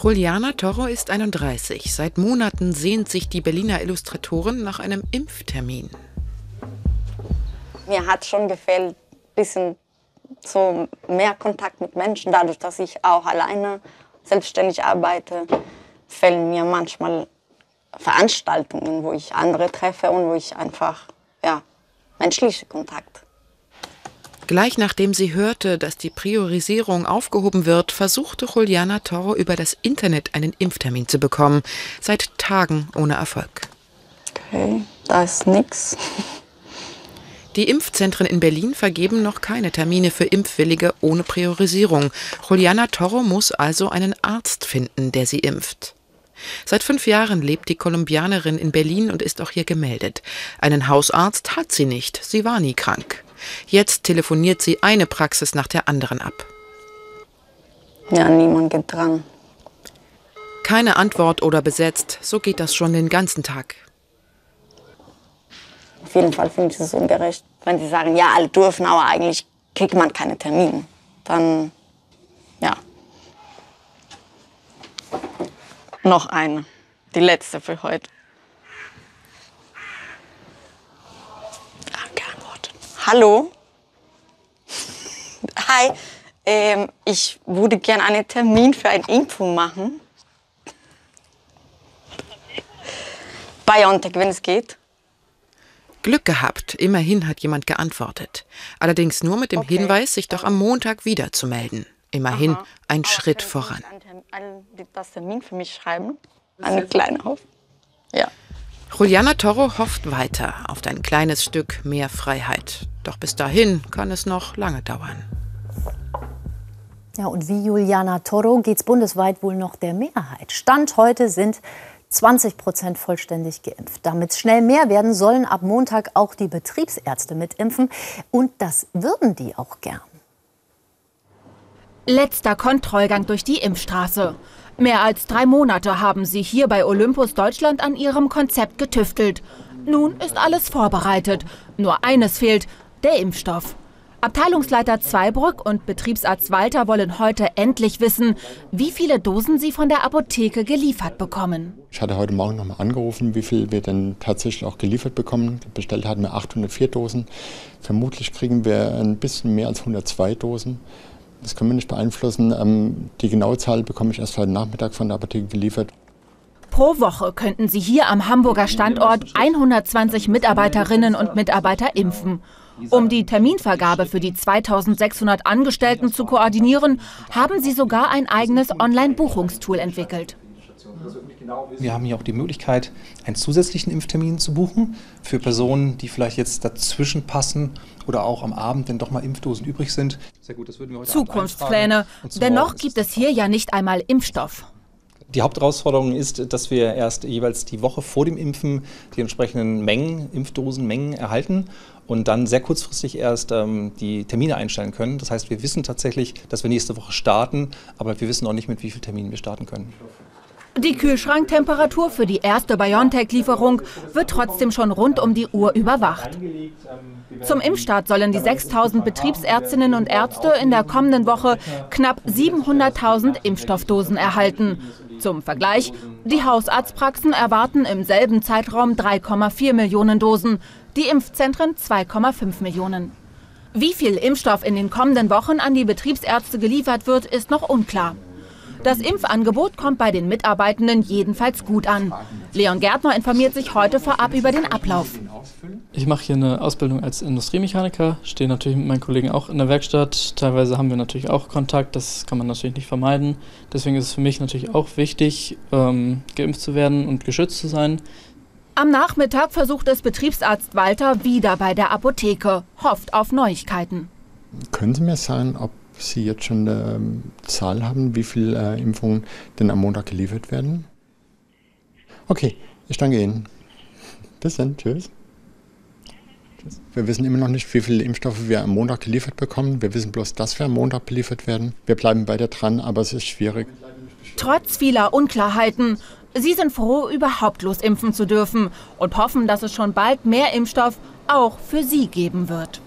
Juliana Toro ist 31. Seit Monaten sehnt sich die Berliner Illustratorin nach einem Impftermin. Mir hat schon gefehlt, ein bisschen so mehr Kontakt mit Menschen. Dadurch, dass ich auch alleine selbstständig arbeite, fehlen mir manchmal Veranstaltungen, wo ich andere treffe und wo ich einfach ja, menschliche Kontakt. Gleich nachdem sie hörte, dass die Priorisierung aufgehoben wird, versuchte Juliana Toro über das Internet einen Impftermin zu bekommen. Seit Tagen ohne Erfolg. Okay, da ist nichts. Die Impfzentren in Berlin vergeben noch keine Termine für Impfwillige ohne Priorisierung. Juliana Toro muss also einen Arzt finden, der sie impft. Seit fünf Jahren lebt die Kolumbianerin in Berlin und ist auch hier gemeldet. Einen Hausarzt hat sie nicht, sie war nie krank. Jetzt telefoniert sie eine Praxis nach der anderen ab. Ja, niemand geht dran. Keine Antwort oder besetzt, so geht das schon den ganzen Tag. Auf jeden Fall finde ich es ungerecht, wenn sie sagen, ja, alle dürfen, aber eigentlich kriegt man keine Termine. Dann, ja. Noch eine, die letzte für heute. Hallo. Hi. Ähm, ich würde gerne einen Termin für eine Impfung machen. BioNTech, wenn es geht. Glück gehabt, immerhin hat jemand geantwortet. Allerdings nur mit dem okay. Hinweis, sich doch am Montag wieder zu melden. Immerhin Aha. ein Aber Schritt voran. Das Termin für mich schreiben? Eine kleine auf. Ja. Juliana Toro hofft weiter auf ein kleines Stück mehr Freiheit. Doch bis dahin kann es noch lange dauern. Ja, und wie Juliana Toro geht es bundesweit wohl noch der Mehrheit. Stand heute sind 20 Prozent vollständig geimpft. Damit es schnell mehr werden, sollen ab Montag auch die Betriebsärzte mitimpfen. Und das würden die auch gern. Letzter Kontrollgang durch die Impfstraße. Mehr als drei Monate haben sie hier bei Olympus Deutschland an ihrem Konzept getüftelt. Nun ist alles vorbereitet. Nur eines fehlt, der Impfstoff. Abteilungsleiter Zweibrück und Betriebsarzt Walter wollen heute endlich wissen, wie viele Dosen sie von der Apotheke geliefert bekommen. Ich hatte heute Morgen noch mal angerufen, wie viel wir denn tatsächlich auch geliefert bekommen. Bestellt hatten wir 804 Dosen. Vermutlich kriegen wir ein bisschen mehr als 102 Dosen. Das können wir nicht beeinflussen. Ähm, die genaue Zahl bekomme ich erst heute Nachmittag von der Apotheke geliefert. Pro Woche könnten sie hier am Hamburger Standort 120 Mitarbeiterinnen und Mitarbeiter impfen. Um die Terminvergabe für die 2600 Angestellten zu koordinieren, haben sie sogar ein eigenes Online-Buchungstool entwickelt. Wir haben hier auch die Möglichkeit, einen zusätzlichen Impftermin zu buchen für Personen, die vielleicht jetzt dazwischen passen oder auch am Abend, wenn doch mal Impfdosen übrig sind. Sehr gut, das würden wir heute Zukunftspläne. Dennoch gibt es hier ja nicht einmal Impfstoff. Die Hauptherausforderung ist, dass wir erst jeweils die Woche vor dem Impfen die entsprechenden Mengen, Impfdosenmengen erhalten und dann sehr kurzfristig erst ähm, die Termine einstellen können. Das heißt, wir wissen tatsächlich, dass wir nächste Woche starten, aber wir wissen noch nicht, mit wie vielen Terminen wir starten können. Die Kühlschranktemperatur für die erste BioNTech-Lieferung wird trotzdem schon rund um die Uhr überwacht. Zum Impfstart sollen die 6000 Betriebsärztinnen und Ärzte in der kommenden Woche knapp 700.000 Impfstoffdosen erhalten. Zum Vergleich, die Hausarztpraxen erwarten im selben Zeitraum 3,4 Millionen Dosen, die Impfzentren 2,5 Millionen. Wie viel Impfstoff in den kommenden Wochen an die Betriebsärzte geliefert wird, ist noch unklar. Das Impfangebot kommt bei den Mitarbeitenden jedenfalls gut an. Leon Gärtner informiert sich heute vorab über den Ablauf. Ich mache hier eine Ausbildung als Industriemechaniker, stehe natürlich mit meinen Kollegen auch in der Werkstatt. Teilweise haben wir natürlich auch Kontakt, das kann man natürlich nicht vermeiden. Deswegen ist es für mich natürlich auch wichtig, ähm, geimpft zu werden und geschützt zu sein. Am Nachmittag versucht es Betriebsarzt Walter wieder bei der Apotheke, hofft auf Neuigkeiten. Können Sie mir sagen, ob Sie jetzt schon eine ähm, Zahl haben, wie viele äh, Impfungen denn am Montag geliefert werden? Okay, ich danke Ihnen. Bis dann, tschüss. Wir wissen immer noch nicht, wie viele Impfstoffe wir am Montag geliefert bekommen. Wir wissen bloß, dass wir am Montag beliefert werden. Wir bleiben beide dran, aber es ist schwierig. Trotz vieler Unklarheiten. Sie sind froh, überhaupt losimpfen zu dürfen und hoffen, dass es schon bald mehr Impfstoff auch für Sie geben wird.